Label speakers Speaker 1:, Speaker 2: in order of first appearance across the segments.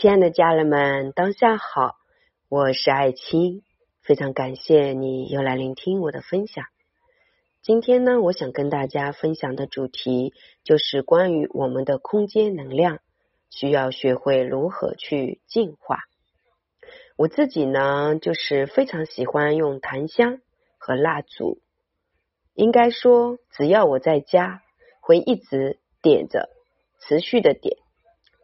Speaker 1: 亲爱的家人们，当下好，我是爱青，非常感谢你又来聆听我的分享。今天呢，我想跟大家分享的主题就是关于我们的空间能量，需要学会如何去净化。我自己呢，就是非常喜欢用檀香和蜡烛，应该说，只要我在家，会一直点着，持续的点。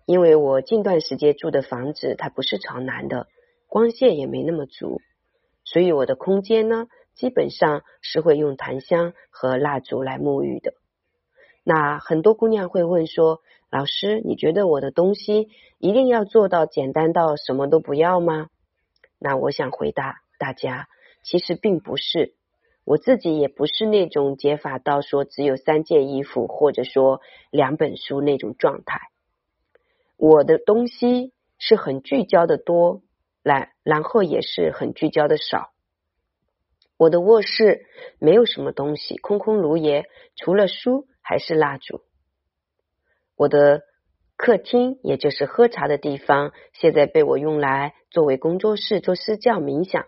Speaker 1: 因为我近段时间住的房子它不是朝南的，光线也没那么足，所以我的空间呢，基本上是会用檀香和蜡烛来沐浴的。那很多姑娘会问说：“老师，你觉得我的东西一定要做到简单到什么都不要吗？”那我想回答大家，其实并不是，我自己也不是那种解法到说只有三件衣服或者说两本书那种状态。我的东西是很聚焦的多，来，然后也是很聚焦的少。我的卧室没有什么东西，空空如也，除了书还是蜡烛。我的客厅，也就是喝茶的地方，现在被我用来作为工作室做私教冥想，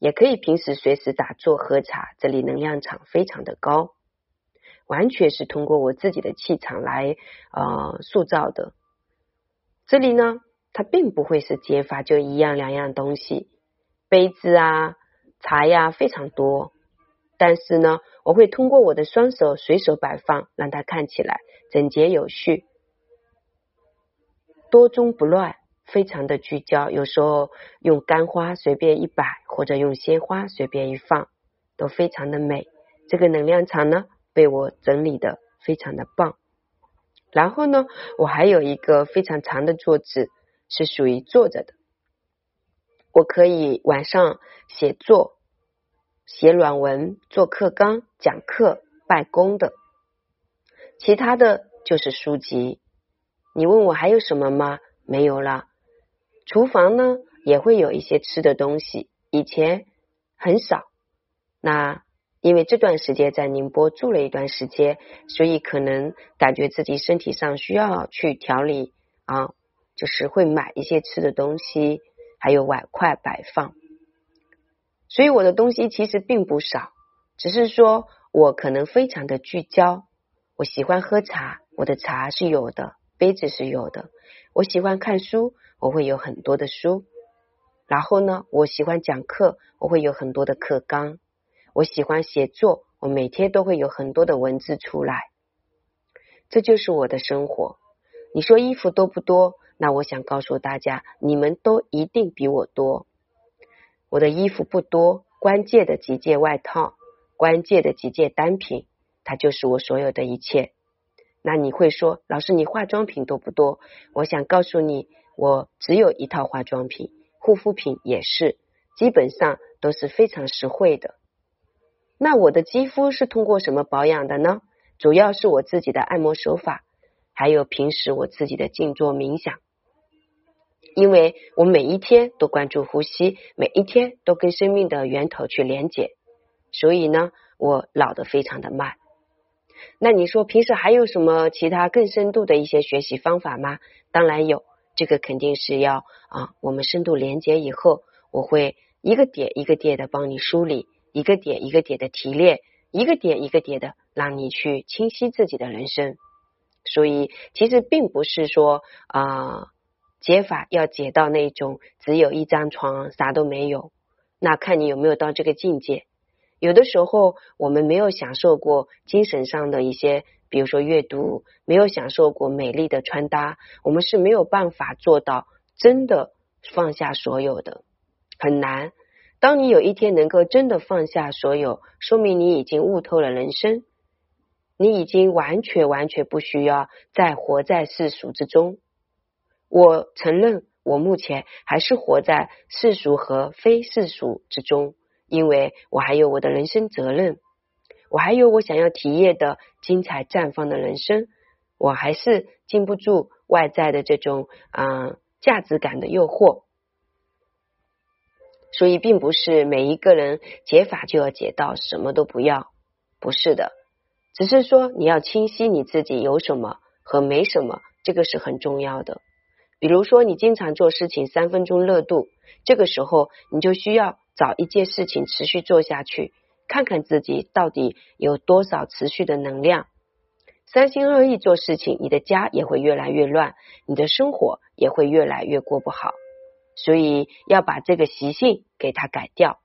Speaker 1: 也可以平时随时打坐喝茶。这里能量场非常的高，完全是通过我自己的气场来呃塑造的。这里呢，它并不会是解法，就一样两样东西，杯子啊、茶呀非常多。但是呢，我会通过我的双手随手摆放，让它看起来整洁有序、多中不乱，非常的聚焦。有时候用干花随便一摆，或者用鲜花随便一放，都非常的美。这个能量场呢，被我整理的非常的棒。然后呢，我还有一个非常长的桌子，是属于坐着的。我可以晚上写作、写软文、做课纲、讲课、办公的。其他的就是书籍。你问我还有什么吗？没有了。厨房呢，也会有一些吃的东西，以前很少。那。因为这段时间在宁波住了一段时间，所以可能感觉自己身体上需要去调理啊，就是会买一些吃的东西，还有碗筷摆放。所以我的东西其实并不少，只是说我可能非常的聚焦。我喜欢喝茶，我的茶是有的，杯子是有的。我喜欢看书，我会有很多的书。然后呢，我喜欢讲课，我会有很多的课纲。我喜欢写作，我每天都会有很多的文字出来，这就是我的生活。你说衣服多不多？那我想告诉大家，你们都一定比我多。我的衣服不多，关键的几件外套，关键的几件单品，它就是我所有的一切。那你会说，老师，你化妆品多不多？我想告诉你，我只有一套化妆品，护肤品也是，基本上都是非常实惠的。那我的肌肤是通过什么保养的呢？主要是我自己的按摩手法，还有平时我自己的静坐冥想。因为我每一天都关注呼吸，每一天都跟生命的源头去连接，所以呢，我老的非常的慢。那你说平时还有什么其他更深度的一些学习方法吗？当然有，这个肯定是要啊，我们深度连接以后，我会一个点一个点的帮你梳理。一个点一个点的提炼，一个点一个点的让你去清晰自己的人生。所以，其实并不是说啊解法要解到那种只有一张床啥都没有，那看你有没有到这个境界。有的时候，我们没有享受过精神上的一些，比如说阅读，没有享受过美丽的穿搭，我们是没有办法做到真的放下所有的，很难。当你有一天能够真的放下所有，说明你已经悟透了人生，你已经完全完全不需要再活在世俗之中。我承认，我目前还是活在世俗和非世俗之中，因为我还有我的人生责任，我还有我想要体验的精彩绽放的人生，我还是禁不住外在的这种啊价值感的诱惑。所以，并不是每一个人解法就要解到什么都不要，不是的，只是说你要清晰你自己有什么和没什么，这个是很重要的。比如说，你经常做事情三分钟热度，这个时候你就需要找一件事情持续做下去，看看自己到底有多少持续的能量。三心二意做事情，你的家也会越来越乱，你的生活也会越来越过不好。所以要把这个习性给它改掉。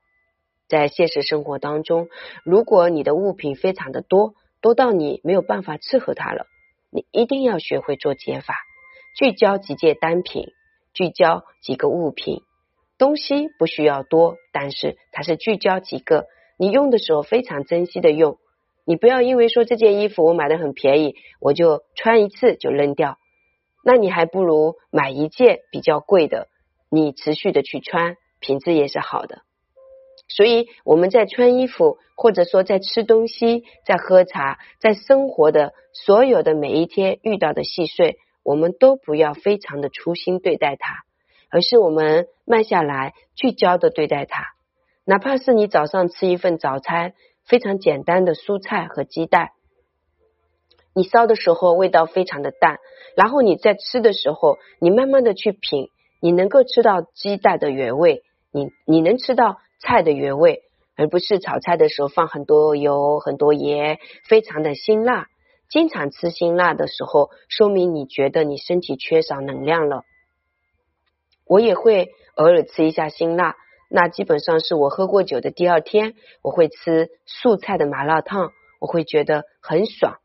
Speaker 1: 在现实生活当中，如果你的物品非常的多，多到你没有办法伺候它了，你一定要学会做减法。聚焦几件单品，聚焦几个物品，东西不需要多，但是它是聚焦几个，你用的时候非常珍惜的用。你不要因为说这件衣服我买的很便宜，我就穿一次就扔掉，那你还不如买一件比较贵的，你持续的去穿，品质也是好的。所以我们在穿衣服，或者说在吃东西，在喝茶，在生活的所有的每一天遇到的细碎。我们都不要非常的粗心对待它，而是我们慢下来，聚焦的对待它。哪怕是你早上吃一份早餐，非常简单的蔬菜和鸡蛋，你烧的时候味道非常的淡，然后你在吃的时候，你慢慢的去品，你能够吃到鸡蛋的原味，你你能吃到菜的原味，而不是炒菜的时候放很多油、很多盐，非常的辛辣。经常吃辛辣的时候，说明你觉得你身体缺少能量了。我也会偶尔吃一下辛辣，那基本上是我喝过酒的第二天，我会吃素菜的麻辣烫，我会觉得很爽。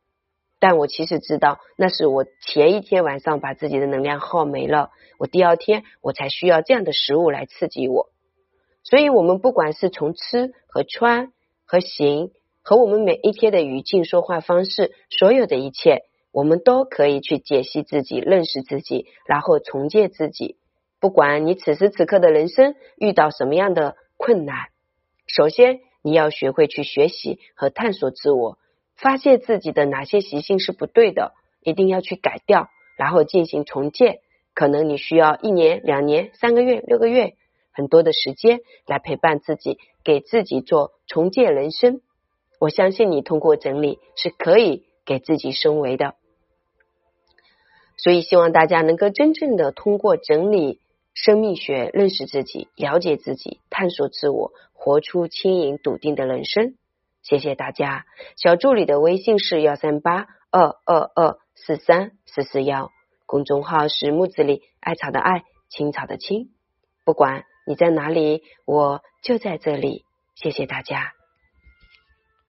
Speaker 1: 但我其实知道，那是我前一天晚上把自己的能量耗没了，我第二天我才需要这样的食物来刺激我。所以，我们不管是从吃和穿和行。和我们每一天的语境、说话方式，所有的一切，我们都可以去解析自己、认识自己，然后重建自己。不管你此时此刻的人生遇到什么样的困难，首先你要学会去学习和探索自我，发现自己的哪些习性是不对的，一定要去改掉，然后进行重建。可能你需要一年、两年、三个月、六个月，很多的时间来陪伴自己，给自己做重建人生。我相信你通过整理是可以给自己升维的，所以希望大家能够真正的通过整理生命学认识自己、了解自己、探索自我，活出轻盈笃定的人生。谢谢大家，小助理的微信是幺三八二二二四三四四幺，公众号是木子李艾草的艾青草的青。不管你在哪里，我就在这里。谢谢大家。